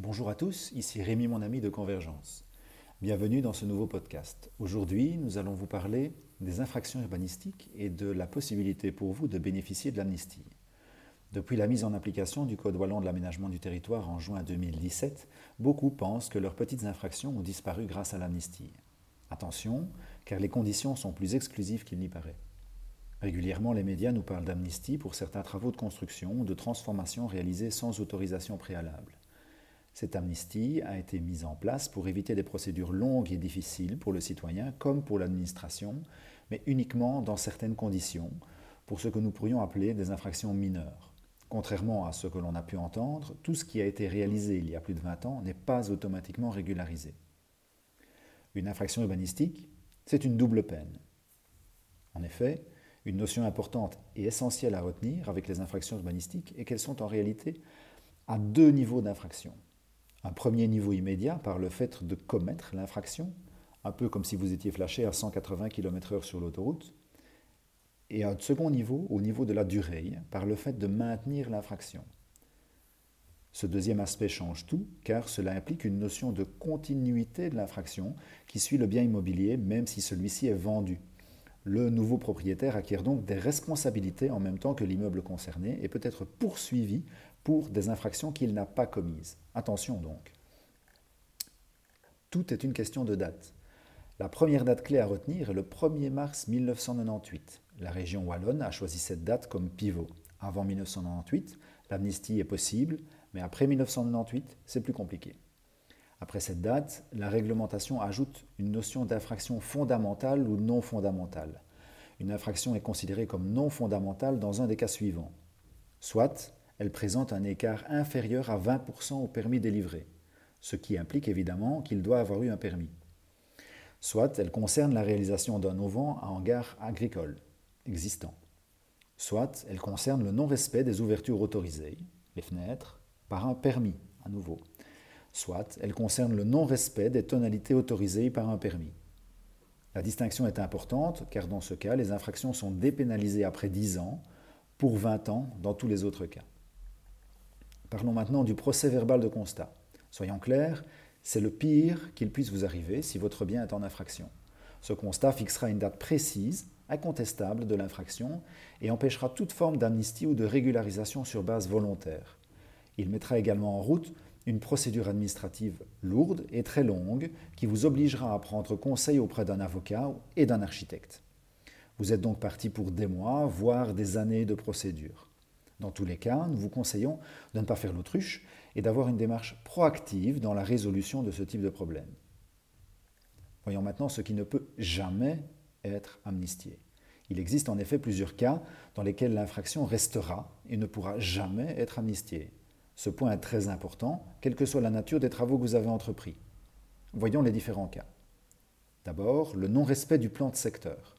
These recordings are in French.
Bonjour à tous, ici Rémi mon ami de Convergence. Bienvenue dans ce nouveau podcast. Aujourd'hui, nous allons vous parler des infractions urbanistiques et de la possibilité pour vous de bénéficier de l'amnistie. Depuis la mise en application du Code wallon de l'aménagement du territoire en juin 2017, beaucoup pensent que leurs petites infractions ont disparu grâce à l'amnistie. Attention, car les conditions sont plus exclusives qu'il n'y paraît. Régulièrement, les médias nous parlent d'amnistie pour certains travaux de construction ou de transformation réalisés sans autorisation préalable. Cette amnistie a été mise en place pour éviter des procédures longues et difficiles pour le citoyen comme pour l'administration, mais uniquement dans certaines conditions, pour ce que nous pourrions appeler des infractions mineures. Contrairement à ce que l'on a pu entendre, tout ce qui a été réalisé il y a plus de 20 ans n'est pas automatiquement régularisé. Une infraction urbanistique, c'est une double peine. En effet, une notion importante et essentielle à retenir avec les infractions urbanistiques est qu'elles sont en réalité à deux niveaux d'infraction un premier niveau immédiat par le fait de commettre l'infraction, un peu comme si vous étiez flashé à 180 km/h sur l'autoroute, et un second niveau au niveau de la durée, par le fait de maintenir l'infraction. Ce deuxième aspect change tout, car cela implique une notion de continuité de l'infraction qui suit le bien immobilier, même si celui-ci est vendu. Le nouveau propriétaire acquiert donc des responsabilités en même temps que l'immeuble concerné et peut être poursuivi pour des infractions qu'il n'a pas commises. Attention donc. Tout est une question de date. La première date clé à retenir est le 1er mars 1998. La région wallonne a choisi cette date comme pivot. Avant 1998, l'amnistie est possible, mais après 1998, c'est plus compliqué. Après cette date, la réglementation ajoute une notion d'infraction fondamentale ou non fondamentale. Une infraction est considérée comme non fondamentale dans un des cas suivants. Soit elle présente un écart inférieur à 20% au permis délivré, ce qui implique évidemment qu'il doit avoir eu un permis. Soit elle concerne la réalisation d'un auvent à hangar agricole existant. Soit elle concerne le non-respect des ouvertures autorisées, les fenêtres, par un permis à nouveau. Soit elle concerne le non-respect des tonalités autorisées par un permis. La distinction est importante car dans ce cas, les infractions sont dépénalisées après 10 ans, pour 20 ans dans tous les autres cas. Parlons maintenant du procès verbal de constat. Soyons clairs, c'est le pire qu'il puisse vous arriver si votre bien est en infraction. Ce constat fixera une date précise, incontestable de l'infraction et empêchera toute forme d'amnistie ou de régularisation sur base volontaire. Il mettra également en route une procédure administrative lourde et très longue qui vous obligera à prendre conseil auprès d'un avocat et d'un architecte. Vous êtes donc parti pour des mois, voire des années de procédure. Dans tous les cas, nous vous conseillons de ne pas faire l'autruche et d'avoir une démarche proactive dans la résolution de ce type de problème. Voyons maintenant ce qui ne peut jamais être amnistié. Il existe en effet plusieurs cas dans lesquels l'infraction restera et ne pourra jamais être amnistiée. Ce point est très important, quelle que soit la nature des travaux que vous avez entrepris. Voyons les différents cas. D'abord, le non-respect du plan de secteur.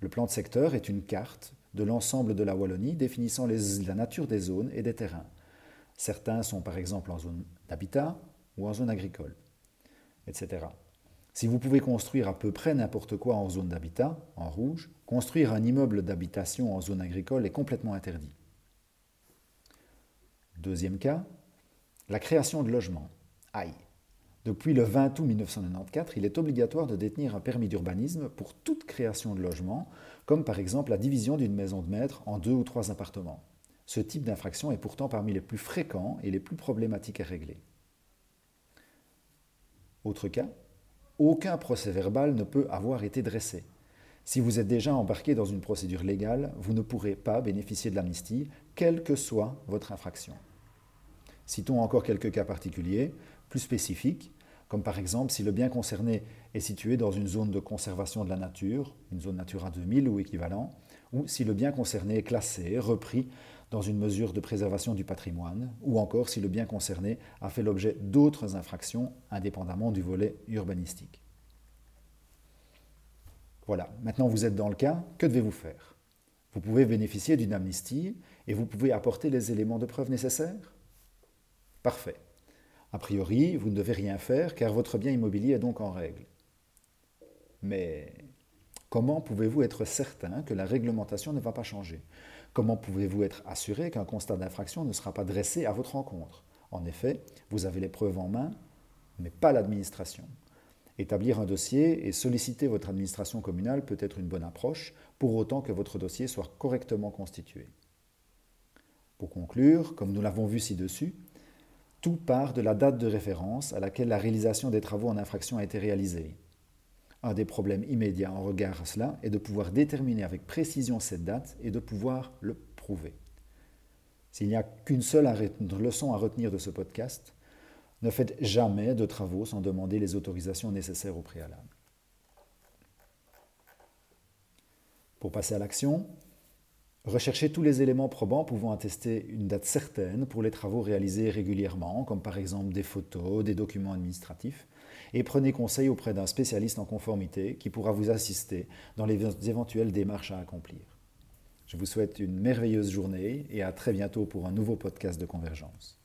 Le plan de secteur est une carte de l'ensemble de la Wallonie définissant la nature des zones et des terrains. Certains sont par exemple en zone d'habitat ou en zone agricole, etc. Si vous pouvez construire à peu près n'importe quoi en zone d'habitat, en rouge, construire un immeuble d'habitation en zone agricole est complètement interdit. Deuxième cas, la création de logements. Aïe. Depuis le 20 août 1994, il est obligatoire de détenir un permis d'urbanisme pour toute création de logement, comme par exemple la division d'une maison de maître en deux ou trois appartements. Ce type d'infraction est pourtant parmi les plus fréquents et les plus problématiques à régler. Autre cas, aucun procès verbal ne peut avoir été dressé. Si vous êtes déjà embarqué dans une procédure légale, vous ne pourrez pas bénéficier de l'amnistie, quelle que soit votre infraction. Citons encore quelques cas particuliers plus spécifiques, comme par exemple si le bien concerné est situé dans une zone de conservation de la nature, une zone Natura 2000 ou équivalent, ou si le bien concerné est classé, repris dans une mesure de préservation du patrimoine, ou encore si le bien concerné a fait l'objet d'autres infractions indépendamment du volet urbanistique. Voilà, maintenant vous êtes dans le cas, que devez-vous faire? Vous pouvez bénéficier d'une amnistie et vous pouvez apporter les éléments de preuve nécessaires? Parfait. A priori, vous ne devez rien faire car votre bien immobilier est donc en règle. Mais comment pouvez-vous être certain que la réglementation ne va pas changer? Comment pouvez-vous être assuré qu'un constat d'infraction ne sera pas dressé à votre encontre En effet, vous avez les preuves en main, mais pas l'administration. Établir un dossier et solliciter votre administration communale peut être une bonne approche, pour autant que votre dossier soit correctement constitué. Pour conclure, comme nous l'avons vu ci-dessus, tout part de la date de référence à laquelle la réalisation des travaux en infraction a été réalisée. Un des problèmes immédiats en regard à cela est de pouvoir déterminer avec précision cette date et de pouvoir le prouver. S'il n'y a qu'une seule leçon à retenir de ce podcast, ne faites jamais de travaux sans demander les autorisations nécessaires au préalable. Pour passer à l'action, recherchez tous les éléments probants pouvant attester une date certaine pour les travaux réalisés régulièrement, comme par exemple des photos, des documents administratifs, et prenez conseil auprès d'un spécialiste en conformité qui pourra vous assister dans les éventuelles démarches à accomplir. Je vous souhaite une merveilleuse journée et à très bientôt pour un nouveau podcast de Convergence.